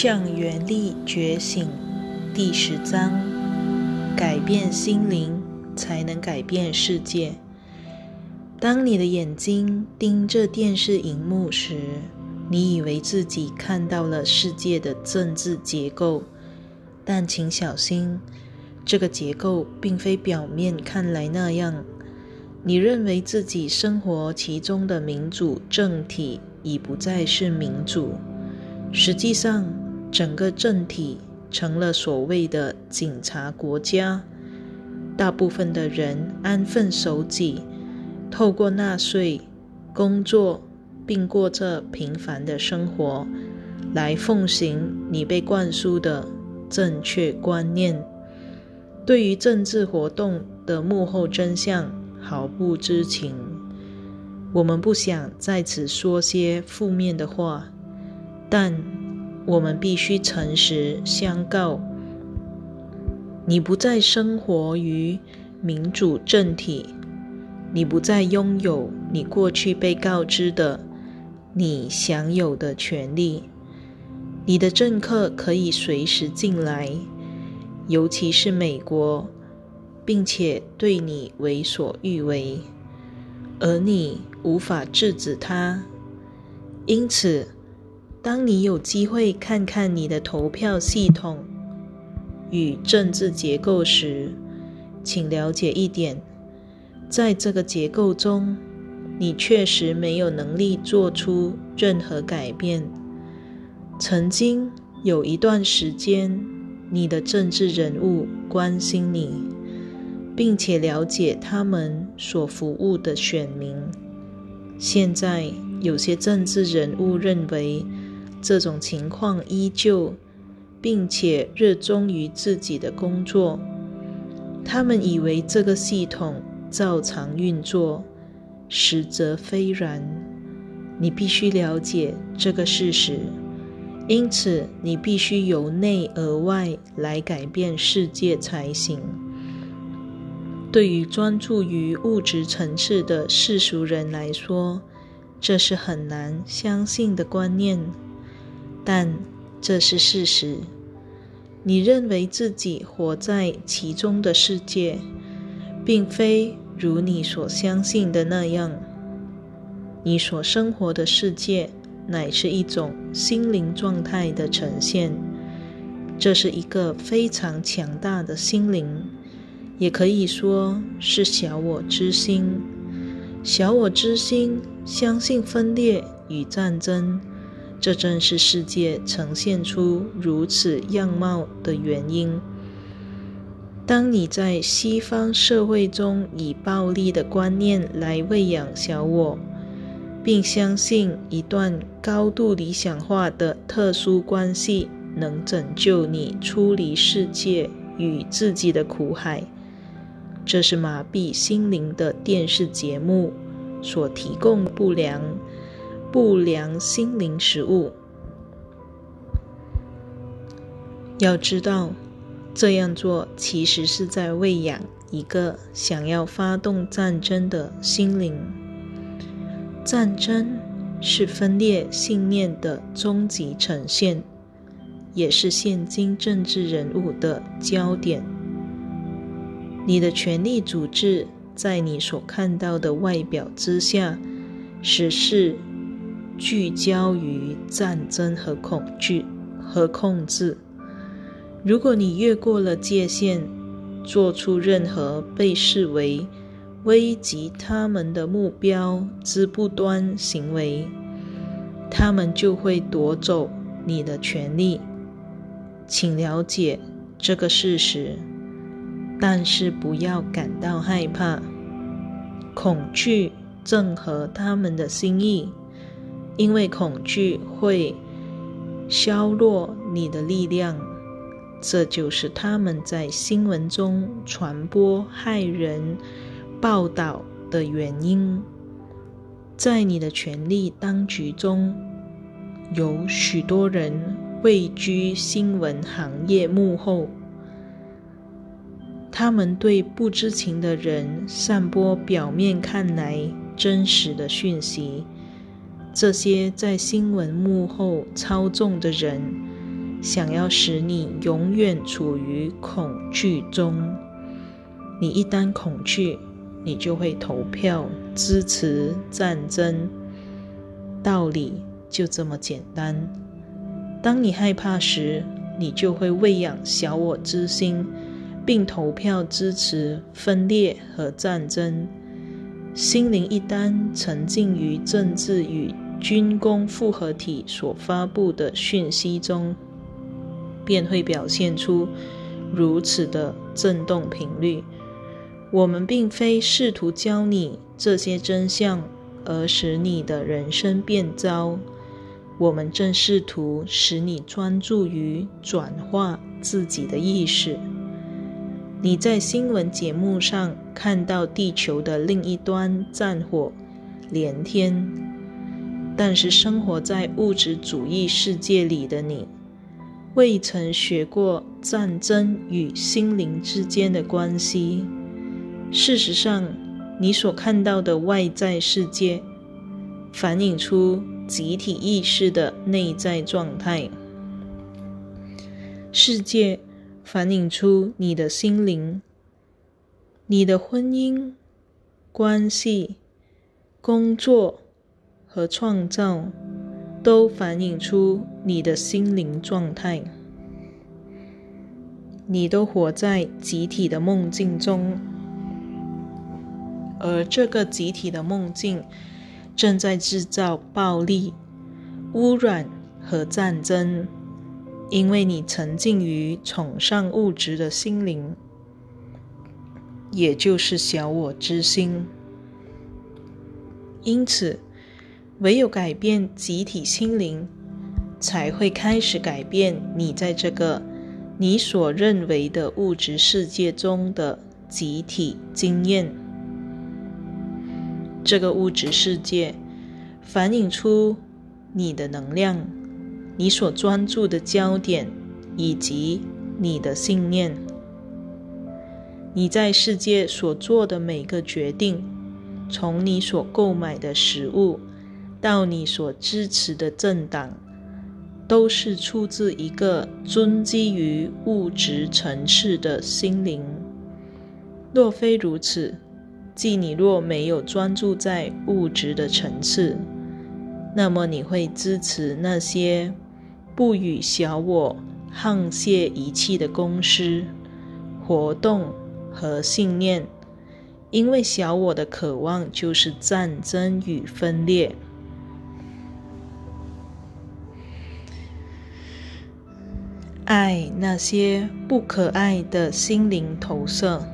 向原力觉醒第十章：改变心灵，才能改变世界。当你的眼睛盯着电视荧幕时，你以为自己看到了世界的政治结构，但请小心，这个结构并非表面看来那样。你认为自己生活其中的民主政体已不再是民主。实际上，整个政体成了所谓的警察国家。大部分的人安分守己，透过纳税、工作，并过着平凡的生活，来奉行你被灌输的正确观念。对于政治活动的幕后真相毫不知情。我们不想在此说些负面的话。但我们必须诚实相告：你不再生活于民主政体，你不再拥有你过去被告知的你享有的权利。你的政客可以随时进来，尤其是美国，并且对你为所欲为，而你无法制止他。因此。当你有机会看看你的投票系统与政治结构时，请了解一点：在这个结构中，你确实没有能力做出任何改变。曾经有一段时间，你的政治人物关心你，并且了解他们所服务的选民。现在，有些政治人物认为。这种情况依旧，并且热衷于自己的工作。他们以为这个系统照常运作，实则非然。你必须了解这个事实，因此你必须由内而外来改变世界才行。对于专注于物质层次的世俗人来说，这是很难相信的观念。但这是事实。你认为自己活在其中的世界，并非如你所相信的那样。你所生活的世界乃是一种心灵状态的呈现。这是一个非常强大的心灵，也可以说是小我之心。小我之心相信分裂与战争。这正是世界呈现出如此样貌的原因。当你在西方社会中以暴力的观念来喂养小我，并相信一段高度理想化的特殊关系能拯救你出离世界与自己的苦海，这是麻痹心灵的电视节目所提供不良。不良心灵食物。要知道，这样做其实是在喂养一个想要发动战争的心灵。战争是分裂信念的终极呈现，也是现今政治人物的焦点。你的权力组织在你所看到的外表之下，实是。聚焦于战争和恐惧和控制。如果你越过了界限，做出任何被视为危及他们的目标之不端行为，他们就会夺走你的权利。请了解这个事实，但是不要感到害怕。恐惧正合他们的心意。因为恐惧会削弱你的力量，这就是他们在新闻中传播害人报道的原因。在你的权力当局中，有许多人位居新闻行业幕后，他们对不知情的人散播表面看来真实的讯息。这些在新闻幕后操纵的人，想要使你永远处于恐惧中。你一旦恐惧，你就会投票支持战争。道理就这么简单。当你害怕时，你就会喂养小我之心，并投票支持分裂和战争。心灵一旦沉浸于政治与军工复合体所发布的讯息中，便会表现出如此的震动频率。我们并非试图教你这些真相，而使你的人生变糟。我们正试图使你专注于转化自己的意识。你在新闻节目上看到地球的另一端战火连天，但是生活在物质主义世界里的你，未曾学过战争与心灵之间的关系。事实上，你所看到的外在世界，反映出集体意识的内在状态。世界反映出你的心灵。你的婚姻、关系、工作和创造，都反映出你的心灵状态。你都活在集体的梦境中。而这个集体的梦境正在制造暴力、污染和战争，因为你沉浸于崇尚物质的心灵，也就是小我之心。因此，唯有改变集体心灵，才会开始改变你在这个你所认为的物质世界中的集体经验。这个物质世界反映出你的能量、你所专注的焦点以及你的信念。你在世界所做的每个决定，从你所购买的食物到你所支持的政党，都是出自一个尊基于物质层次的心灵。若非如此，即你若没有专注在物质的层次，那么你会支持那些不与小我沆瀣一气的公司、活动和信念，因为小我的渴望就是战争与分裂。爱那些不可爱的心灵投射。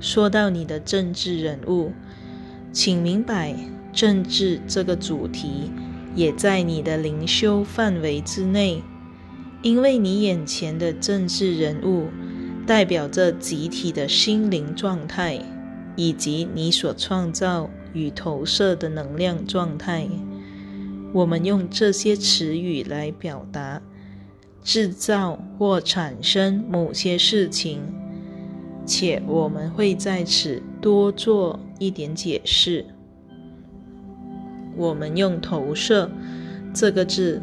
说到你的政治人物，请明白，政治这个主题也在你的灵修范围之内，因为你眼前的政治人物代表着集体的心灵状态，以及你所创造与投射的能量状态。我们用这些词语来表达制造或产生某些事情。且我们会在此多做一点解释。我们用“投射”这个字，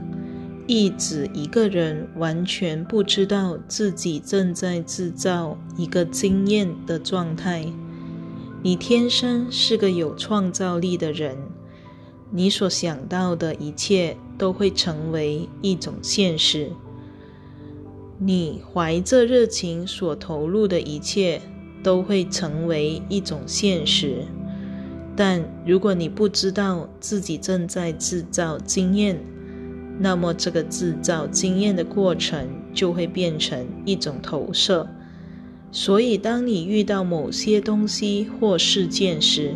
意指一个人完全不知道自己正在制造一个经验的状态。你天生是个有创造力的人，你所想到的一切都会成为一种现实。你怀着热情所投入的一切都会成为一种现实，但如果你不知道自己正在制造经验，那么这个制造经验的过程就会变成一种投射。所以，当你遇到某些东西或事件时，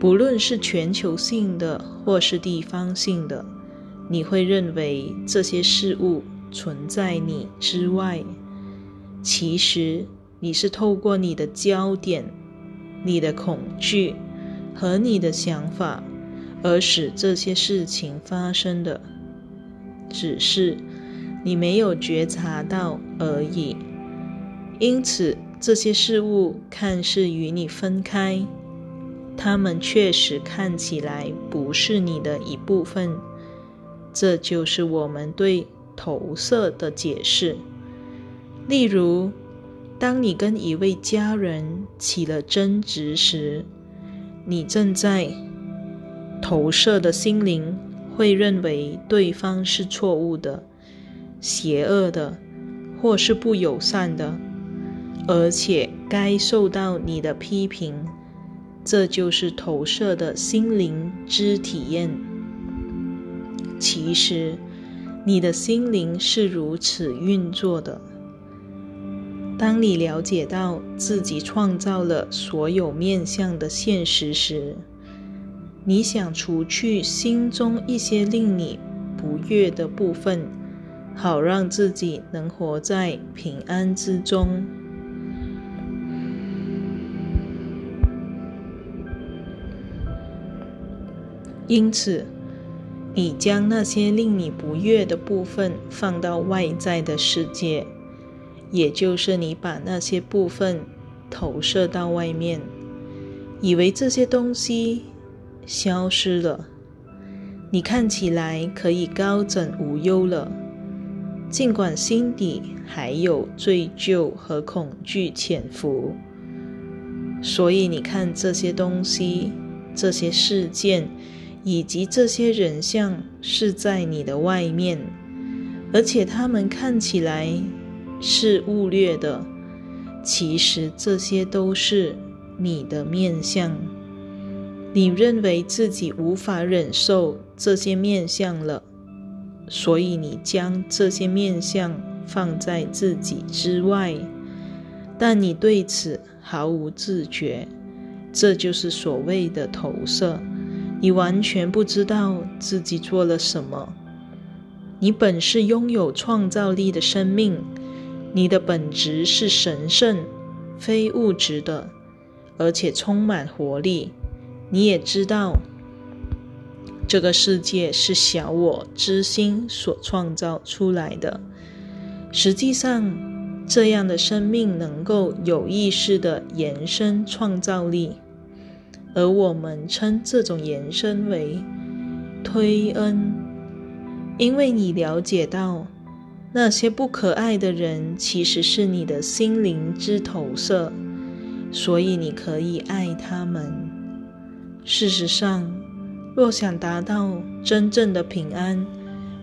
不论是全球性的或是地方性的，你会认为这些事物。存在你之外，其实你是透过你的焦点、你的恐惧和你的想法，而使这些事情发生的，只是你没有觉察到而已。因此，这些事物看似与你分开，它们确实看起来不是你的一部分。这就是我们对投射的解释。例如，当你跟一位家人起了争执时，你正在投射的心灵会认为对方是错误的、邪恶的，或是不友善的，而且该受到你的批评。这就是投射的心灵之体验。其实，你的心灵是如此运作的。当你了解到自己创造了所有面向的现实时，你想除去心中一些令你不悦的部分，好让自己能活在平安之中。因此，你将那些令你不悦的部分放到外在的世界。也就是你把那些部分投射到外面，以为这些东西消失了，你看起来可以高枕无忧了。尽管心底还有罪疚和恐惧潜伏，所以你看这些东西、这些事件以及这些人像是在你的外面，而且他们看起来。是误略的，其实这些都是你的面相。你认为自己无法忍受这些面相了，所以你将这些面相放在自己之外，但你对此毫无自觉。这就是所谓的投射。你完全不知道自己做了什么。你本是拥有创造力的生命。你的本质是神圣、非物质的，而且充满活力。你也知道，这个世界是小我之心所创造出来的。实际上，这样的生命能够有意识的延伸创造力，而我们称这种延伸为推恩，因为你了解到。那些不可爱的人，其实是你的心灵之投射，所以你可以爱他们。事实上，若想达到真正的平安，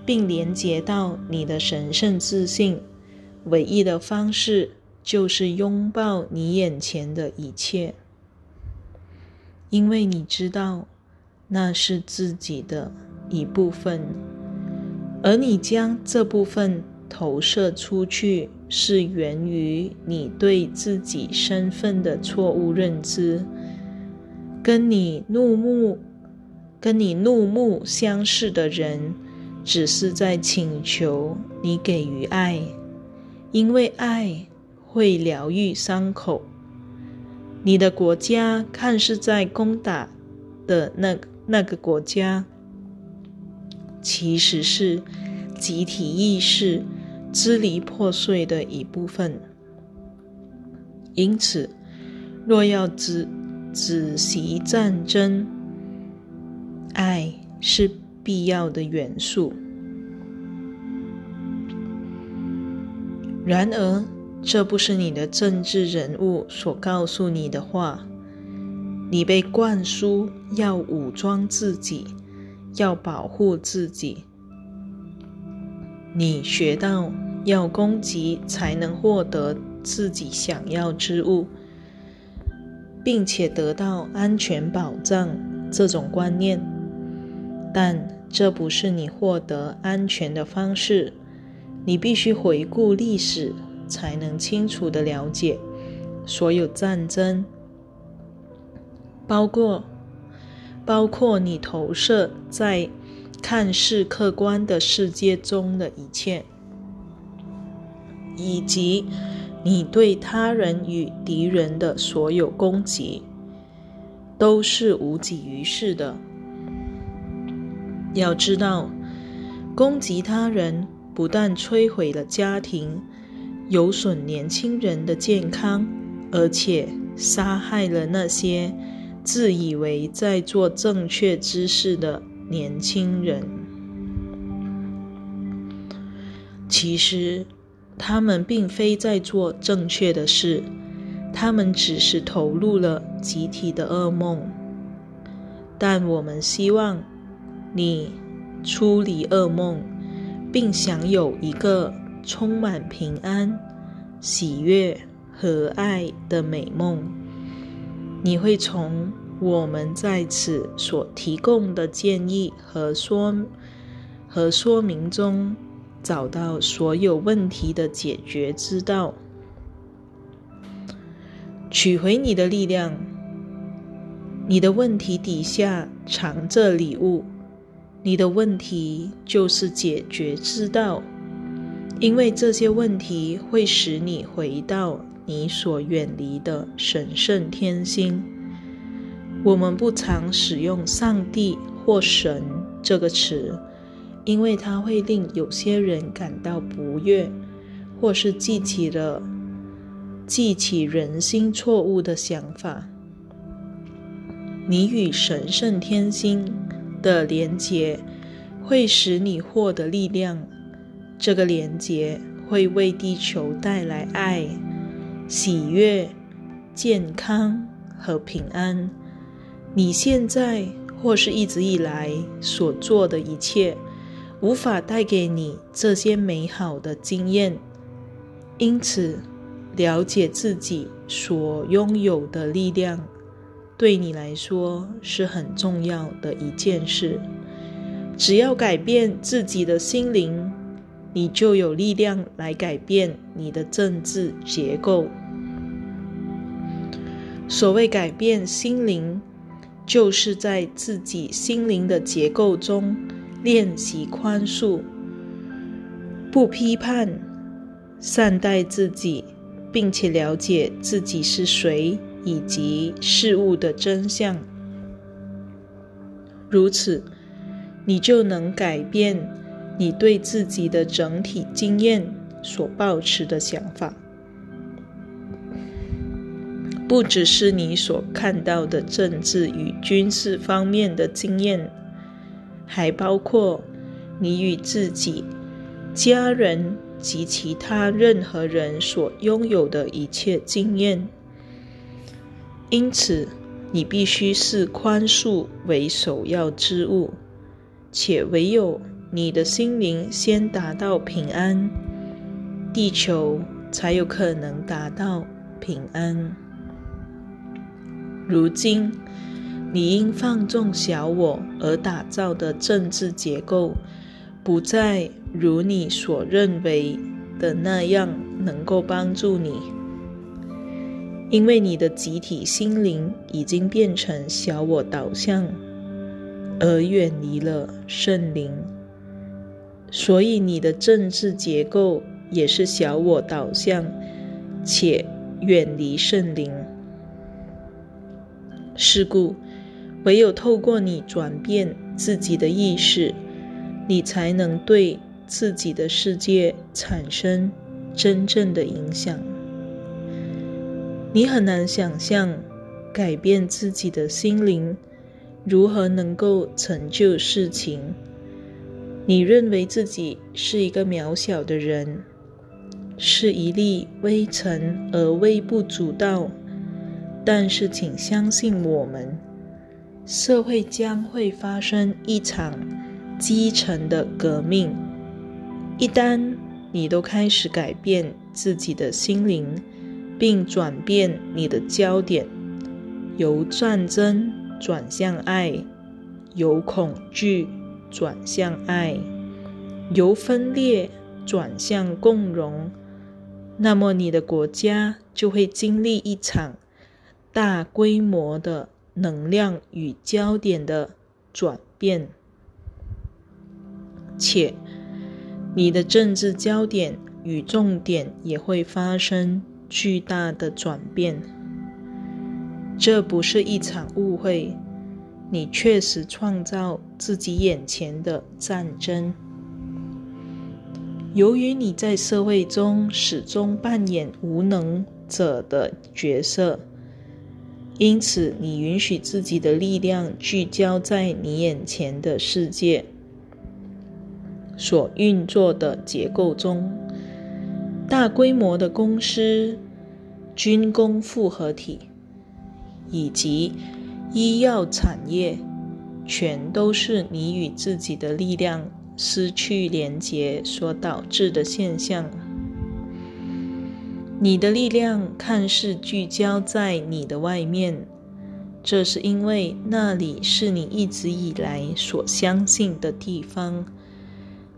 并连接到你的神圣自信，唯一的方式就是拥抱你眼前的一切，因为你知道那是自己的一部分，而你将这部分。投射出去是源于你对自己身份的错误认知。跟你怒目、跟你怒目相视的人，只是在请求你给予爱，因为爱会疗愈伤口。你的国家看似在攻打的那那个国家，其实是集体意识。支离破碎的一部分。因此，若要止止息战争，爱是必要的元素。然而，这不是你的政治人物所告诉你的话。你被灌输要武装自己，要保护自己。你学到。要攻击才能获得自己想要之物，并且得到安全保障这种观念，但这不是你获得安全的方式。你必须回顾历史，才能清楚的了解所有战争，包括包括你投射在看似客观的世界中的一切。以及你对他人与敌人的所有攻击，都是无济于事的。要知道，攻击他人不但摧毁了家庭，有损年轻人的健康，而且杀害了那些自以为在做正确之事的年轻人。其实，他们并非在做正确的事，他们只是投入了集体的噩梦。但我们希望你出离噩梦，并享有一个充满平安、喜悦和爱的美梦。你会从我们在此所提供的建议和说和说明中。找到所有问题的解决之道，取回你的力量。你的问题底下藏着礼物，你的问题就是解决之道，因为这些问题会使你回到你所远离的神圣天心。我们不常使用“上帝”或“神”这个词。因为它会令有些人感到不悦，或是记起了记起人心错误的想法。你与神圣天心的连结会使你获得力量，这个连结会为地球带来爱、喜悦、健康和平安。你现在或是一直以来所做的一切。无法带给你这些美好的经验，因此，了解自己所拥有的力量，对你来说是很重要的一件事。只要改变自己的心灵，你就有力量来改变你的政治结构。所谓改变心灵，就是在自己心灵的结构中。练习宽恕，不批判，善待自己，并且了解自己是谁以及事物的真相。如此，你就能改变你对自己的整体经验所抱持的想法，不只是你所看到的政治与军事方面的经验。还包括你与自己、家人及其他任何人所拥有的一切经验。因此，你必须视宽恕为首要之物，且唯有你的心灵先达到平安，地球才有可能达到平安。如今。你因放纵小我而打造的政治结构，不再如你所认为的那样能够帮助你，因为你的集体心灵已经变成小我导向，而远离了圣灵，所以你的政治结构也是小我导向，且远离圣灵。是故。唯有透过你转变自己的意识，你才能对自己的世界产生真正的影响。你很难想象改变自己的心灵如何能够成就事情。你认为自己是一个渺小的人，是一粒微尘而微不足道，但是请相信我们。社会将会发生一场基层的革命。一旦你都开始改变自己的心灵，并转变你的焦点，由战争转向爱，由恐惧转向爱，由分裂转向共荣，那么你的国家就会经历一场大规模的。能量与焦点的转变，且你的政治焦点与重点也会发生巨大的转变。这不是一场误会，你确实创造自己眼前的战争。由于你在社会中始终扮演无能者的角色。因此，你允许自己的力量聚焦在你眼前的世界。所运作的结构中，大规模的公司、军工复合体以及医药产业，全都是你与自己的力量失去连结所导致的现象。你的力量看似聚焦在你的外面，这是因为那里是你一直以来所相信的地方，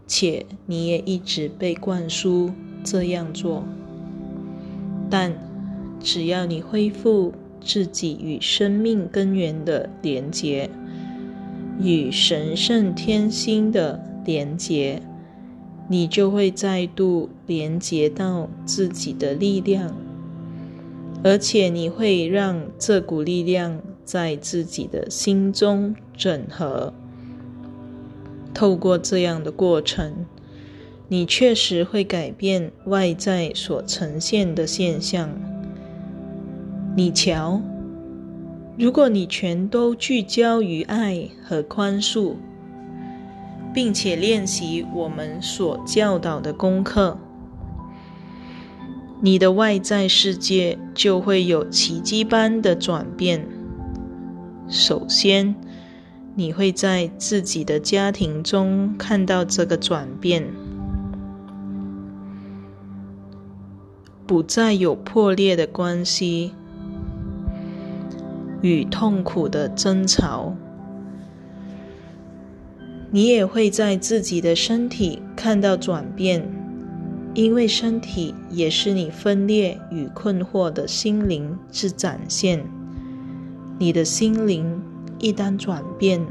且你也一直被灌输这样做。但只要你恢复自己与生命根源的连结，与神圣天心的连结。你就会再度连接到自己的力量，而且你会让这股力量在自己的心中整合。透过这样的过程，你确实会改变外在所呈现的现象。你瞧，如果你全都聚焦于爱和宽恕。并且练习我们所教导的功课，你的外在世界就会有奇迹般的转变。首先，你会在自己的家庭中看到这个转变，不再有破裂的关系与痛苦的争吵。你也会在自己的身体看到转变，因为身体也是你分裂与困惑的心灵之展现。你的心灵一旦转变，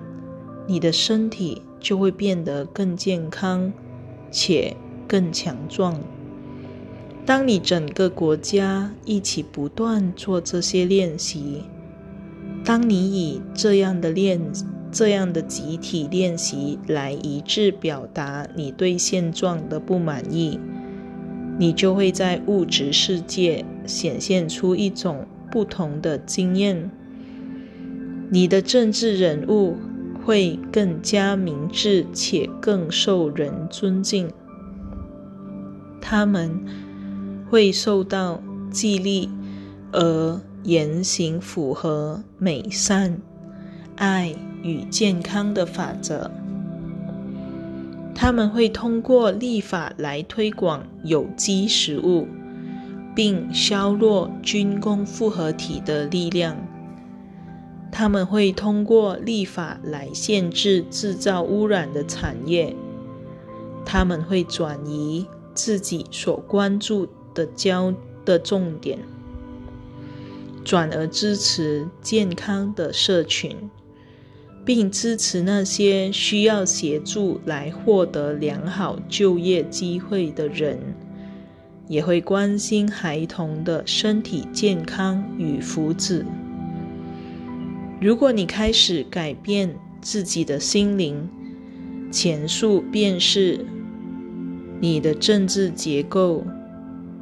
你的身体就会变得更健康且更强壮。当你整个国家一起不断做这些练习，当你以这样的练。这样的集体练习来一致表达你对现状的不满意，你就会在物质世界显现出一种不同的经验。你的政治人物会更加明智且更受人尊敬，他们会受到激励而言行符合美善。爱与健康的法则，他们会通过立法来推广有机食物，并削弱军工复合体的力量。他们会通过立法来限制制造污染的产业。他们会转移自己所关注的焦的重点，转而支持健康的社群。并支持那些需要协助来获得良好就业机会的人，也会关心孩童的身体健康与福祉。如果你开始改变自己的心灵，前述便是你的政治结构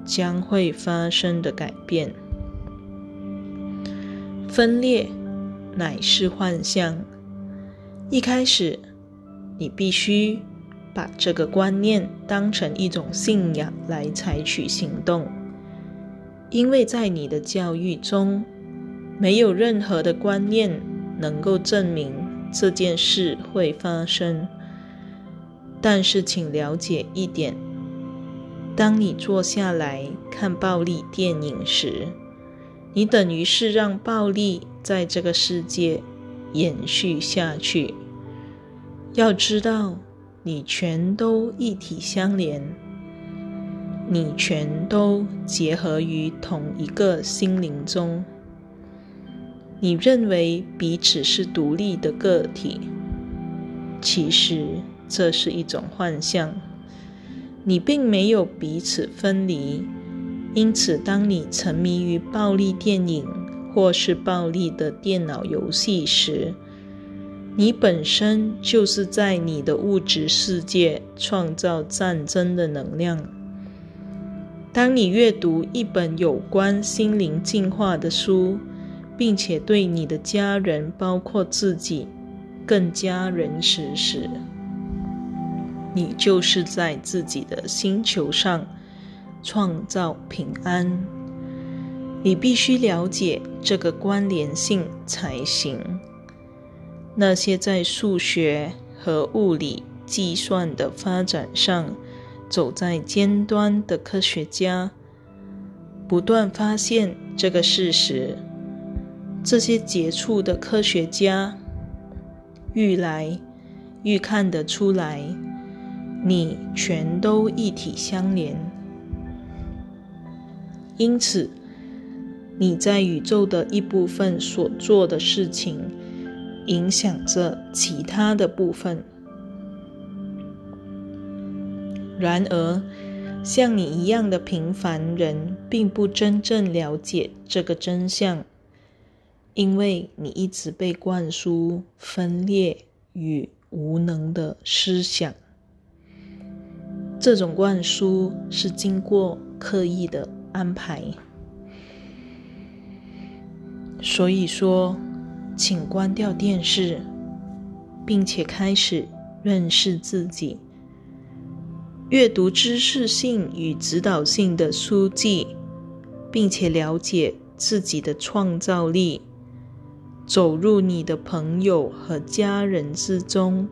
将会发生的改变。分裂乃是幻象。一开始，你必须把这个观念当成一种信仰来采取行动，因为在你的教育中，没有任何的观念能够证明这件事会发生。但是，请了解一点：当你坐下来看暴力电影时，你等于是让暴力在这个世界。延续下去。要知道，你全都一体相连，你全都结合于同一个心灵中。你认为彼此是独立的个体，其实这是一种幻象。你并没有彼此分离，因此，当你沉迷于暴力电影。或是暴力的电脑游戏时，你本身就是在你的物质世界创造战争的能量。当你阅读一本有关心灵进化的书，并且对你的家人，包括自己，更加仁慈时，你就是在自己的星球上创造平安。你必须了解这个关联性才行。那些在数学和物理计算的发展上走在尖端的科学家，不断发现这个事实。这些杰出的科学家愈来愈看得出来，你全都一体相连。因此，你在宇宙的一部分所做的事情，影响着其他的部分。然而，像你一样的平凡人，并不真正了解这个真相。因为你一直被灌输分裂与无能的思想，这种灌输是经过刻意的安排。所以说，请关掉电视，并且开始认识自己，阅读知识性与指导性的书籍，并且了解自己的创造力。走入你的朋友和家人之中，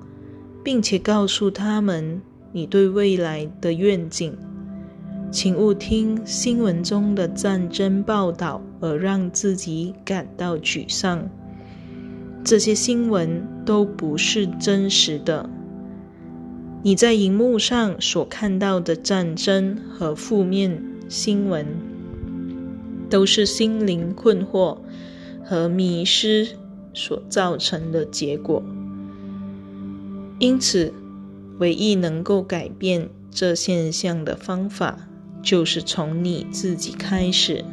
并且告诉他们你对未来的愿景。请勿听新闻中的战争报道而让自己感到沮丧。这些新闻都不是真实的。你在荧幕上所看到的战争和负面新闻，都是心灵困惑。和迷失所造成的结果。因此，唯一能够改变这现象的方法，就是从你自己开始，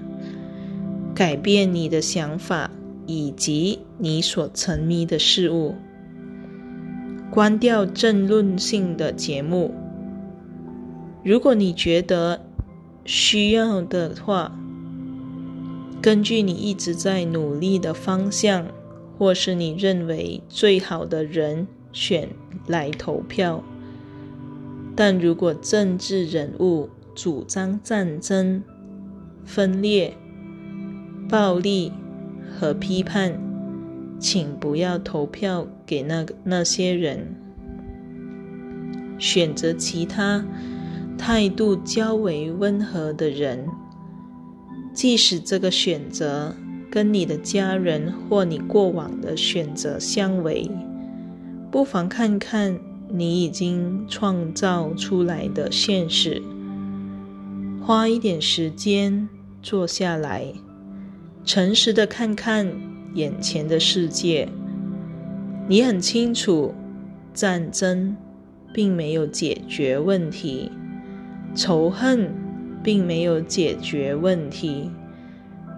改变你的想法以及你所沉迷的事物。关掉争论性的节目。如果你觉得需要的话。根据你一直在努力的方向，或是你认为最好的人选来投票。但如果政治人物主张战争、分裂、暴力和批判，请不要投票给那那些人，选择其他态度较为温和的人。即使这个选择跟你的家人或你过往的选择相违，不妨看看你已经创造出来的现实。花一点时间坐下来，诚实的看看眼前的世界。你很清楚，战争并没有解决问题，仇恨。并没有解决问题，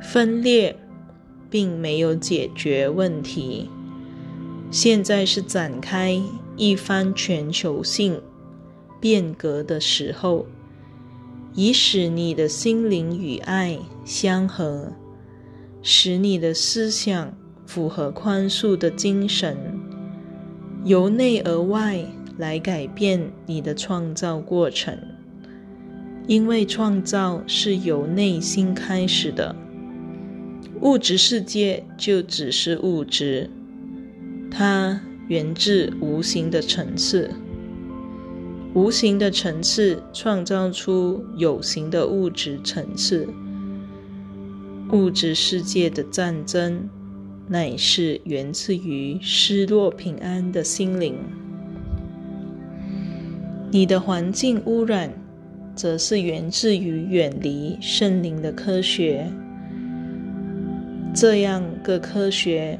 分裂并没有解决问题。现在是展开一番全球性变革的时候，以使你的心灵与爱相合，使你的思想符合宽恕的精神，由内而外来改变你的创造过程。因为创造是由内心开始的，物质世界就只是物质，它源自无形的层次，无形的层次创造出有形的物质层次。物质世界的战争，乃是源自于失落平安的心灵。你的环境污染。则是源自于远离圣灵的科学，这样各科学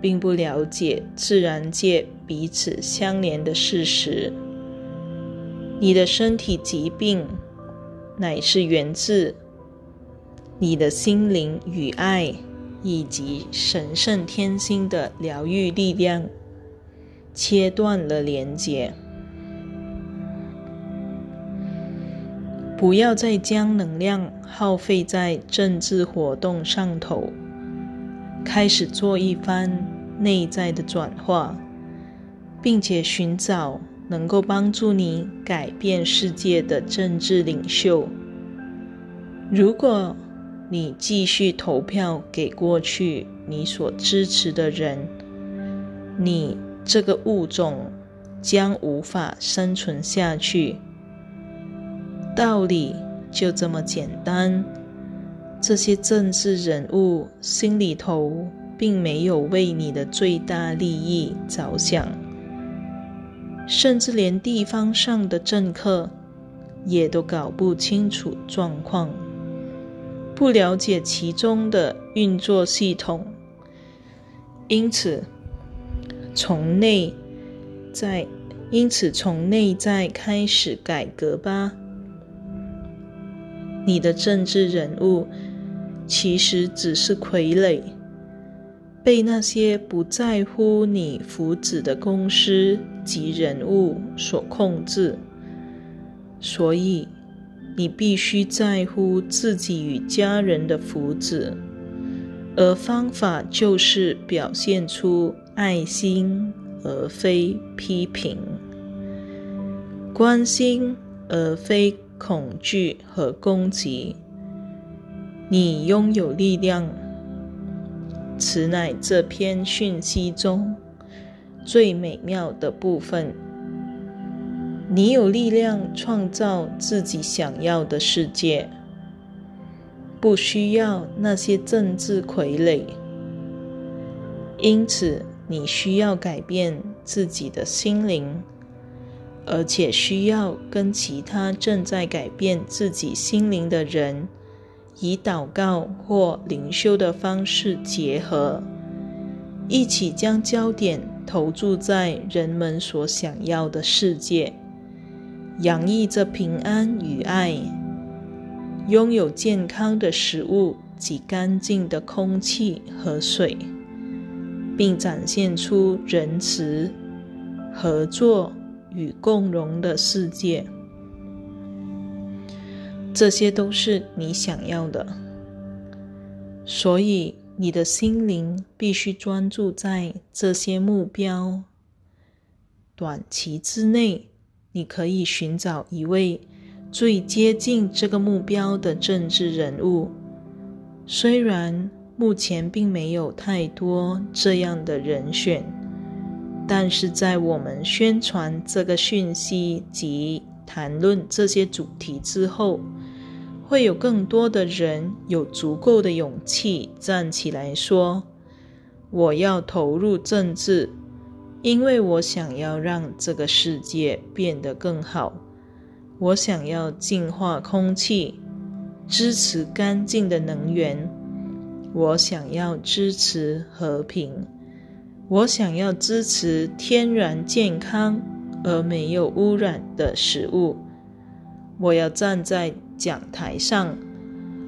并不了解自然界彼此相连的事实。你的身体疾病乃是源自你的心灵与爱以及神圣天心的疗愈力量切断了连接。不要再将能量耗费在政治活动上头，开始做一番内在的转化，并且寻找能够帮助你改变世界的政治领袖。如果你继续投票给过去你所支持的人，你这个物种将无法生存下去。道理就这么简单。这些政治人物心里头并没有为你的最大利益着想，甚至连地方上的政客也都搞不清楚状况。不了解其中的运作系统，因此从内在，因此从内在开始改革吧。你的政治人物其实只是傀儡，被那些不在乎你福祉的公司及人物所控制，所以。你必须在乎自己与家人的福祉，而方法就是表现出爱心，而非批评；关心，而非恐惧和攻击。你拥有力量，此乃这篇讯息中最美妙的部分。你有力量创造自己想要的世界，不需要那些政治傀儡。因此，你需要改变自己的心灵，而且需要跟其他正在改变自己心灵的人，以祷告或灵修的方式结合，一起将焦点投注在人们所想要的世界。洋溢着平安与爱，拥有健康的食物及干净的空气和水，并展现出仁慈、合作与共荣的世界。这些都是你想要的，所以你的心灵必须专注在这些目标。短期之内。你可以寻找一位最接近这个目标的政治人物，虽然目前并没有太多这样的人选，但是在我们宣传这个讯息及谈论这些主题之后，会有更多的人有足够的勇气站起来说：“我要投入政治。”因为我想要让这个世界变得更好，我想要净化空气，支持干净的能源，我想要支持和平，我想要支持天然健康而没有污染的食物。我要站在讲台上，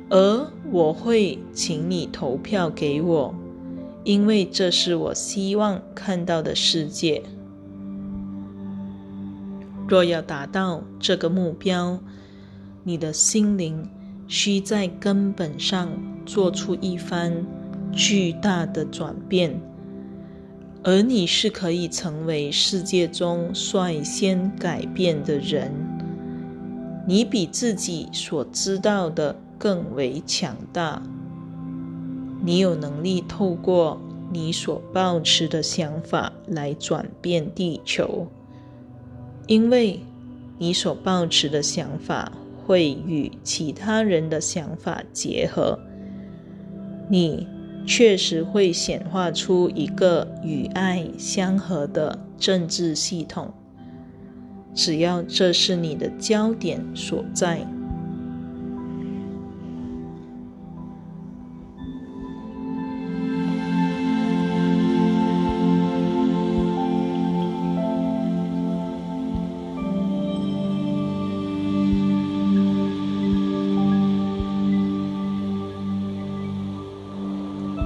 而我会请你投票给我。因为这是我希望看到的世界。若要达到这个目标，你的心灵需在根本上做出一番巨大的转变，而你是可以成为世界中率先改变的人。你比自己所知道的更为强大。你有能力透过你所抱持的想法来转变地球，因为你所抱持的想法会与其他人的想法结合，你确实会显化出一个与爱相合的政治系统。只要这是你的焦点所在。